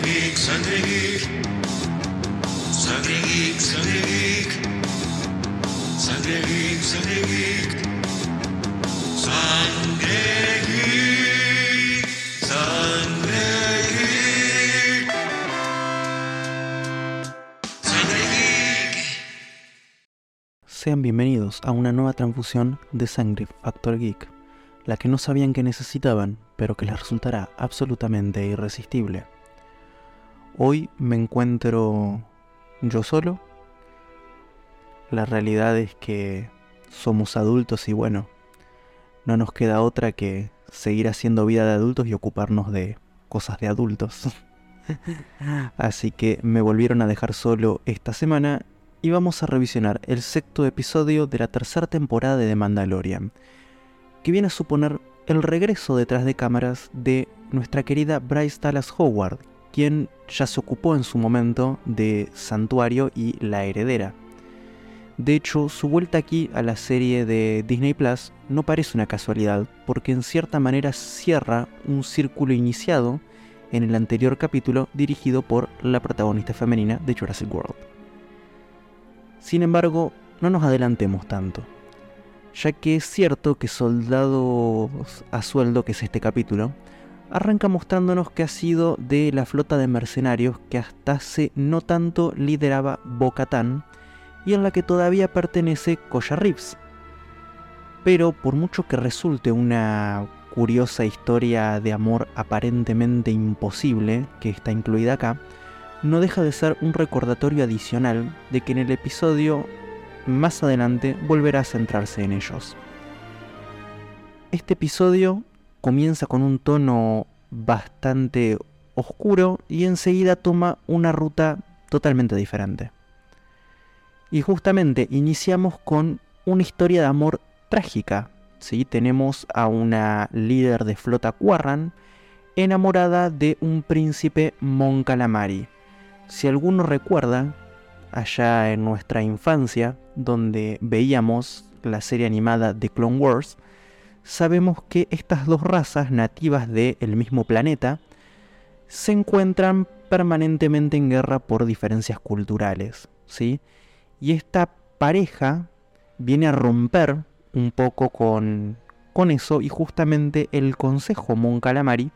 Geek, sangre geek. Sangre geek. Sangre geek. Sangre geek. Sean bienvenidos a una nueva transfusión de Sangre Factor Geek, la que no sabían que necesitaban, pero que les resultará absolutamente irresistible. Hoy me encuentro yo solo. La realidad es que somos adultos y bueno, no nos queda otra que seguir haciendo vida de adultos y ocuparnos de cosas de adultos. Así que me volvieron a dejar solo esta semana y vamos a revisionar el sexto episodio de la tercera temporada de The Mandalorian, que viene a suponer el regreso detrás de cámaras de nuestra querida Bryce Dallas Howard, quien ya se ocupó en su momento de Santuario y La Heredera. De hecho, su vuelta aquí a la serie de Disney Plus no parece una casualidad, porque en cierta manera cierra un círculo iniciado en el anterior capítulo dirigido por la protagonista femenina de Jurassic World. Sin embargo, no nos adelantemos tanto, ya que es cierto que Soldados a Sueldo, que es este capítulo, arranca mostrándonos que ha sido de la flota de mercenarios que hasta hace no tanto lideraba Bo-Katan y en la que todavía pertenece Koya Reeves. Pero por mucho que resulte una curiosa historia de amor aparentemente imposible que está incluida acá, no deja de ser un recordatorio adicional de que en el episodio más adelante volverá a centrarse en ellos. Este episodio comienza con un tono bastante oscuro y enseguida toma una ruta totalmente diferente. Y justamente iniciamos con una historia de amor trágica. ¿sí? Tenemos a una líder de flota Quarran enamorada de un príncipe Mon Calamari. Si alguno recuerda, allá en nuestra infancia, donde veíamos la serie animada de Clone Wars, sabemos que estas dos razas nativas del mismo planeta se encuentran permanentemente en guerra por diferencias culturales, ¿sí? Y esta pareja viene a romper un poco con, con eso y justamente el Consejo Mon Calamari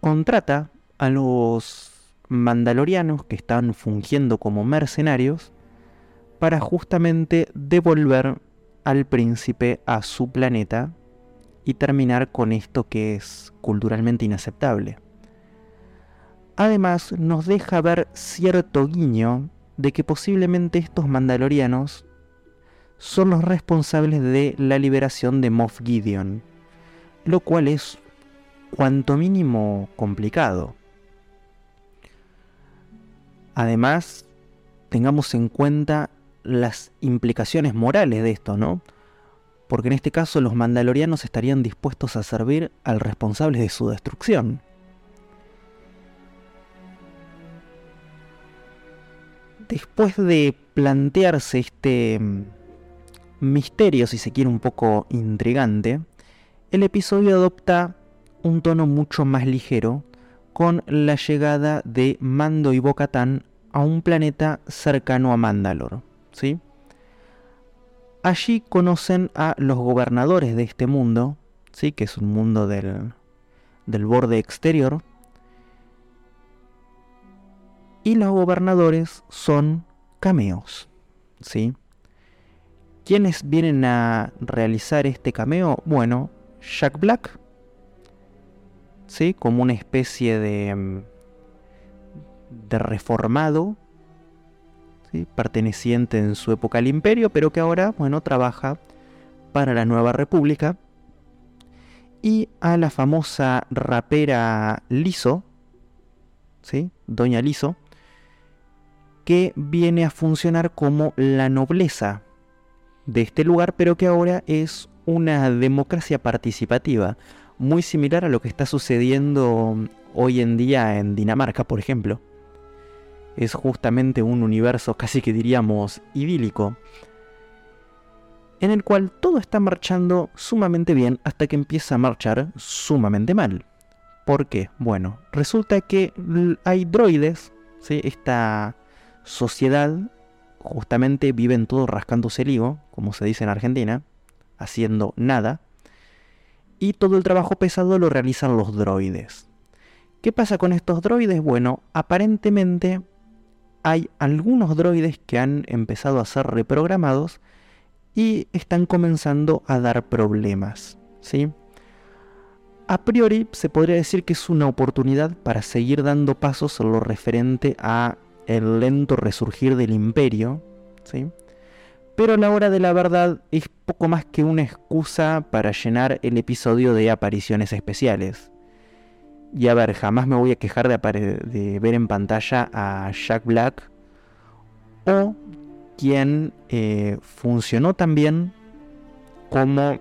contrata a los mandalorianos que están fungiendo como mercenarios para justamente devolver al príncipe a su planeta y terminar con esto que es culturalmente inaceptable. Además nos deja ver cierto guiño de que posiblemente estos mandalorianos son los responsables de la liberación de Moff Gideon, lo cual es cuanto mínimo complicado. Además, tengamos en cuenta las implicaciones morales de esto, ¿no? Porque en este caso los mandalorianos estarían dispuestos a servir al responsable de su destrucción. Después de plantearse este mm, misterio, si se quiere un poco intrigante, el episodio adopta un tono mucho más ligero con la llegada de Mando y Bocatán a un planeta cercano a Mandalor. ¿Sí? Allí conocen a los gobernadores de este mundo, ¿sí? que es un mundo del, del borde exterior. Y los gobernadores son cameos. ¿sí? ¿Quiénes vienen a realizar este cameo? Bueno, Jack Black, ¿sí? como una especie de, mm, de reformado, perteneciente en su época al imperio, pero que ahora bueno, trabaja para la nueva república. Y a la famosa rapera Liso, ¿sí? Doña Liso, que viene a funcionar como la nobleza de este lugar, pero que ahora es una democracia participativa, muy similar a lo que está sucediendo hoy en día en Dinamarca, por ejemplo. Es justamente un universo casi que diríamos idílico, en el cual todo está marchando sumamente bien hasta que empieza a marchar sumamente mal. ¿Por qué? Bueno, resulta que hay droides, ¿sí? esta sociedad justamente viven todos rascándose el higo, como se dice en Argentina, haciendo nada, y todo el trabajo pesado lo realizan los droides. ¿Qué pasa con estos droides? Bueno, aparentemente hay algunos droides que han empezado a ser reprogramados y están comenzando a dar problemas, ¿sí? A priori se podría decir que es una oportunidad para seguir dando pasos en lo referente a el lento resurgir del imperio, ¿sí? Pero a la hora de la verdad es poco más que una excusa para llenar el episodio de apariciones especiales. Y a ver, jamás me voy a quejar de, ver en pantalla a Jack Black o quien eh, funcionó también como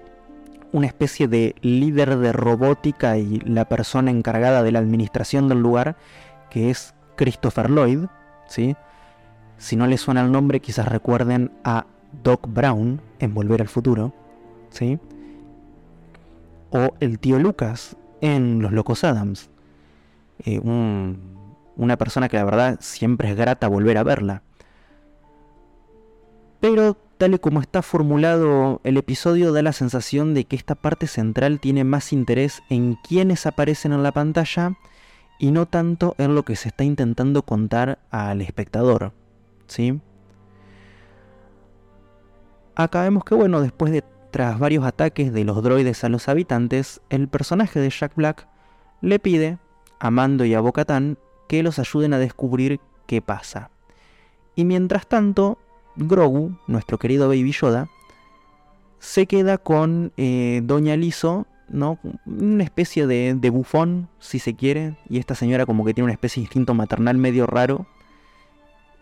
una especie de líder de robótica y la persona encargada de la administración del lugar, que es Christopher Lloyd, ¿sí? Si no les suena el nombre, quizás recuerden a Doc Brown en Volver al Futuro, ¿sí? O el tío Lucas en Los Locos Adams. Eh, una persona que la verdad siempre es grata volver a verla. Pero tal y como está formulado el episodio da la sensación de que esta parte central tiene más interés en quienes aparecen en la pantalla y no tanto en lo que se está intentando contar al espectador. ¿Sí? Acá vemos que bueno, después de tras varios ataques de los droides a los habitantes, el personaje de Jack Black le pide a Mando y a Bocatán que los ayuden a descubrir qué pasa. Y mientras tanto, Grogu, nuestro querido Baby Yoda, se queda con eh, Doña Liso, ¿no? Una especie de, de, bufón, si se quiere, y esta señora como que tiene una especie de instinto maternal medio raro,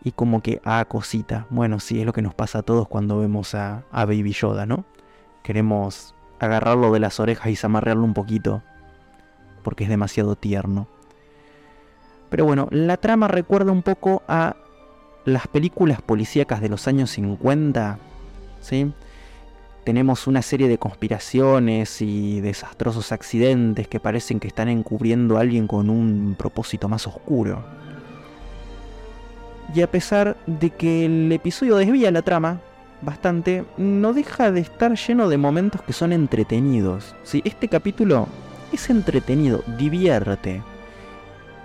y como que, ah, cosita. Bueno, sí, es lo que nos pasa a todos cuando vemos a, a Baby Yoda, ¿no? Queremos agarrarlo de las orejas y zamarrearlo un poquito, porque es demasiado tierno. Pero bueno, la trama recuerda un poco a las películas policíacas de los años 50, ¿sí? Tenemos una serie de conspiraciones y desastrosos accidentes que parecen que están encubriendo a alguien con un propósito más oscuro. Y a pesar de que el episodio desvía la trama bastante, no deja de estar lleno de momentos que son entretenidos. ¿sí? Este capítulo es entretenido, divierte,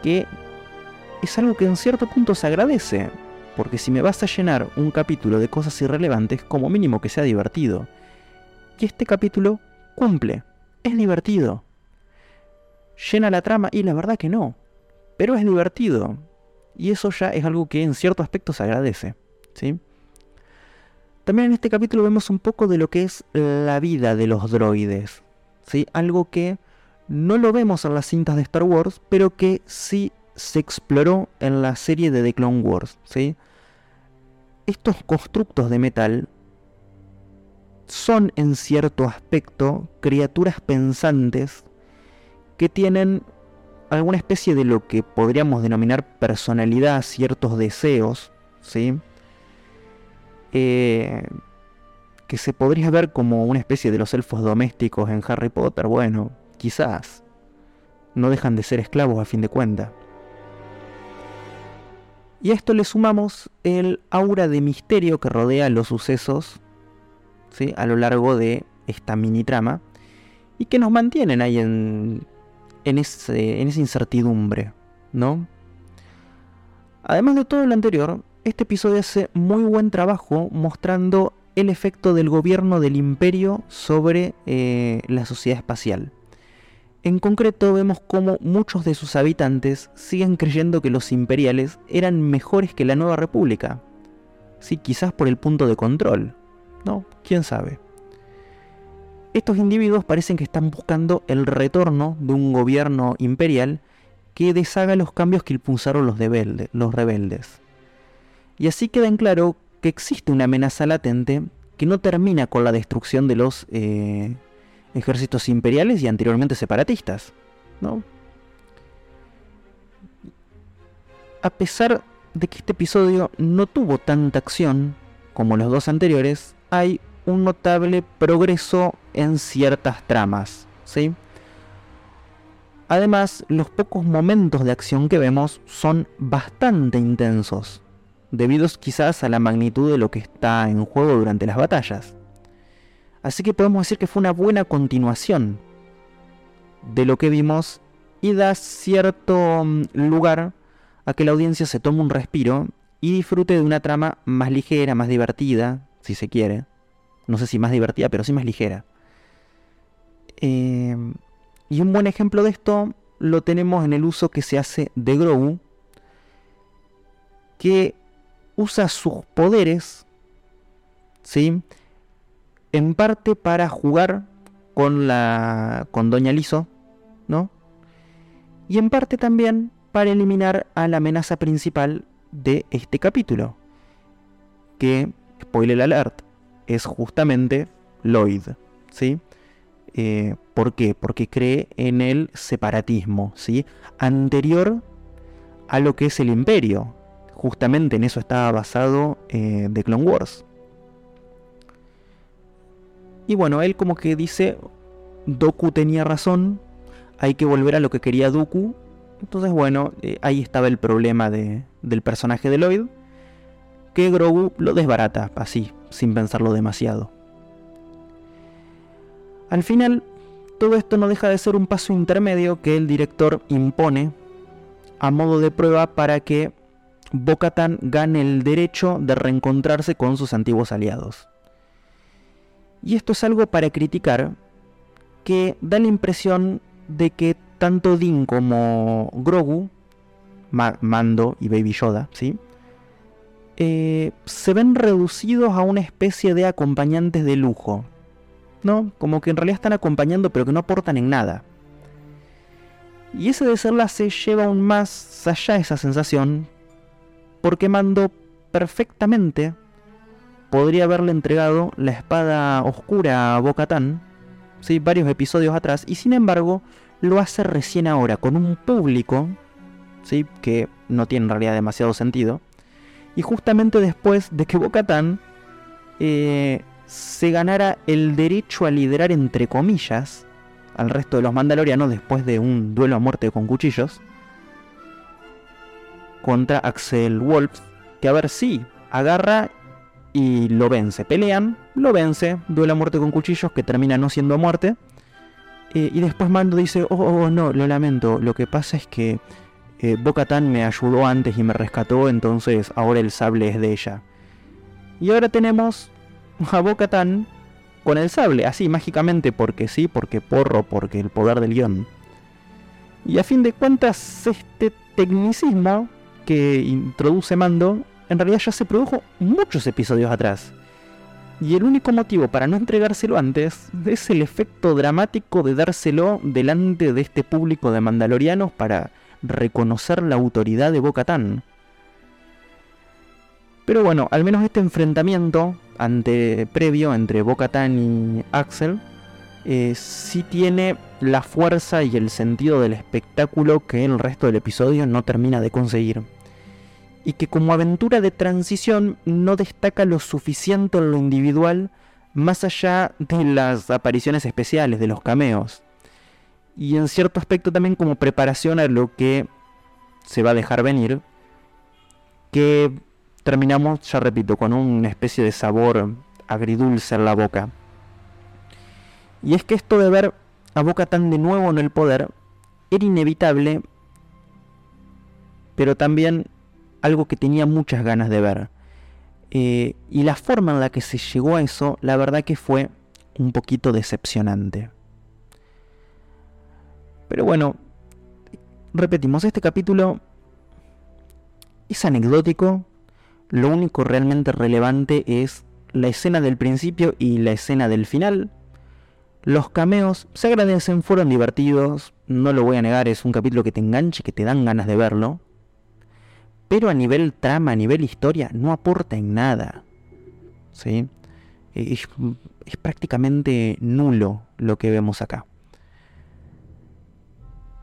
que es algo que en cierto punto se agradece porque si me vas a llenar un capítulo de cosas irrelevantes, como mínimo que sea divertido. Y este capítulo cumple, es divertido. Llena la trama y la verdad que no, pero es divertido. Y eso ya es algo que en cierto aspecto se agradece. ¿sí? También en este capítulo vemos un poco de lo que es la vida de los droides. ¿sí? Algo que no lo vemos en las cintas de Star Wars, pero que sí se exploró en la serie de The Clone Wars. ¿sí? estos constructos de metal son en cierto aspecto criaturas pensantes que tienen alguna especie de lo que podríamos denominar personalidad, ciertos deseos, ¿sí? Eh, que se podría ver como una especie de los elfos domésticos en Harry Potter, bueno, quizás. No dejan de ser esclavos a fin de cuentas. Y a esto le sumamos el aura de misterio que rodea los sucesos a lo largo de esta mini trama y que nos mantienen ahí en, en, ese, en esa incertidumbre, ¿no? Además de todo lo anterior, este episodio hace muy buen trabajo mostrando el efecto del gobierno del imperio sobre eh, la sociedad espacial. En concreto vemos cómo muchos de sus habitantes siguen creyendo que los imperiales eran mejores que la nueva república. Sí, quizás por el punto de control. ¿No? ¿Quién sabe? Estos individuos parecen que están buscando el retorno de un gobierno imperial que deshaga los cambios que impulsaron los, los rebeldes. Y así queda en claro que existe una amenaza latente que no termina con la destrucción de los eh, ejércitos imperiales y anteriormente separatistas. ¿no? A pesar de que este episodio no tuvo tanta acción como los dos anteriores, hay un notable progreso en ciertas tramas. ¿sí? Además, los pocos momentos de acción que vemos son bastante intensos, debido quizás a la magnitud de lo que está en juego durante las batallas. Así que podemos decir que fue una buena continuación de lo que vimos y da cierto mm, lugar a que la audiencia se tome un respiro y disfrute de una trama más ligera, más divertida, si se quiere. No sé si más divertida, pero sí más ligera. Eh, y un buen ejemplo de esto lo tenemos en el uso que se hace de Grogu, que usa sus poderes, ¿sí? En parte para jugar con la con Doña Liso, ¿no? Y en parte también para eliminar a la amenaza principal de este capítulo, que spoiler alert, es justamente Lloyd, ¿sí? Eh, ¿Por qué? Porque cree en el separatismo, ¿sí? Anterior a lo que es el imperio. Justamente en eso estaba basado eh, The Clone Wars. Y bueno, él como que dice, Doku tenía razón, hay que volver a lo que quería Doku. Entonces bueno, eh, ahí estaba el problema de, del personaje de Lloyd, que Grogu lo desbarata así, sin pensarlo demasiado. Al final, todo esto no deja de ser un paso intermedio que el director impone a modo de prueba para que Bocatan gane el derecho de reencontrarse con sus antiguos aliados. Y esto es algo para criticar que da la impresión de que tanto Din como Grogu, Mando y Baby Yoda, ¿sí? Eh, se ven reducidos a una especie de acompañantes de lujo ¿no? Como que en realidad están acompañando pero que no aportan en nada. Y ese se lleva aún más allá esa sensación, porque Mando perfectamente podría haberle entregado la espada oscura a Bocatán, ¿sí? varios episodios atrás, y sin embargo lo hace recién ahora, con un público ¿sí? que no tiene en realidad demasiado sentido, y justamente después de que Bocatán eh, se ganara el derecho a liderar entre comillas al resto de los mandalorianos después de un duelo a muerte con cuchillos contra Axel Wolf, que a ver si agarra y lo vence. Pelean, lo vence, duelo a muerte con cuchillos que termina no siendo muerte. Eh, y después Mando dice, oh, oh, oh, no, lo lamento, lo que pasa es que eh, Bo-Katan me ayudó antes y me rescató, entonces ahora el sable es de ella. Y ahora tenemos a Bo-Katan con el sable, así mágicamente porque sí, porque porro, porque el poder del guion. Y a fin de cuentas, este tecnicismo que introduce Mando, en realidad ya se produjo muchos episodios atrás. Y el único motivo para no entregárselo antes es el efecto dramático de dárselo delante de este público de mandalorianos para reconocer la autoridad de Bo-Katan. Pero bueno, al menos este enfrentamiento ante, previo entre Bo-Katan y Axel eh, sí tiene la fuerza y el sentido del espectáculo que el resto del episodio no termina de conseguir. Y que como aventura de transición no destaca lo suficiente en lo individual más allá de las apariciones especiales, de los cameos. Y en cierto aspecto también como preparación a lo que se va a dejar venir, que terminamos, ya repito, con una especie de sabor agridulce en la boca. Y es que esto de ver a Boca tan de nuevo en el poder era inevitable, pero también algo que tenía muchas ganas de ver. Eh, y la forma en la que se llegó a eso, la verdad que fue un poquito decepcionante. Pero bueno, repetimos, este capítulo es anecdótico, lo único realmente relevante es la escena del principio y la escena del final. Los cameos se agradecen, fueron divertidos, no lo voy a negar, es un capítulo que te enganche, que te dan ganas de verlo. Pero a nivel trama, a nivel historia, no aporta en nada. ¿Sí? Es, es prácticamente nulo lo que vemos acá.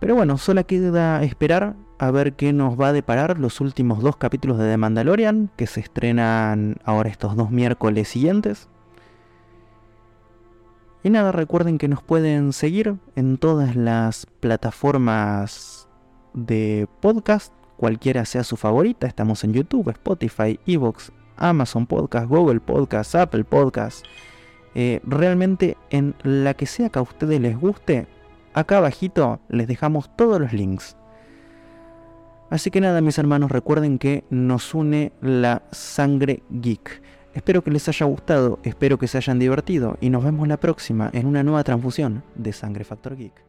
Pero bueno, solo queda esperar a ver qué nos va a deparar los últimos dos capítulos de The Mandalorian, que se estrenan ahora estos dos miércoles siguientes. Y nada, recuerden que nos pueden seguir en todas las plataformas de podcast, cualquiera sea su favorita. Estamos en YouTube, Spotify, Evox, Amazon Podcast, Google Podcast, Apple Podcast. Eh, realmente en la que sea que a ustedes les guste, acá abajito les dejamos todos los links. Así que nada, mis hermanos, recuerden que nos une la sangre geek. Espero que les haya gustado, espero que se hayan divertido y nos vemos la próxima en una nueva transfusión de Sangre Factor Geek.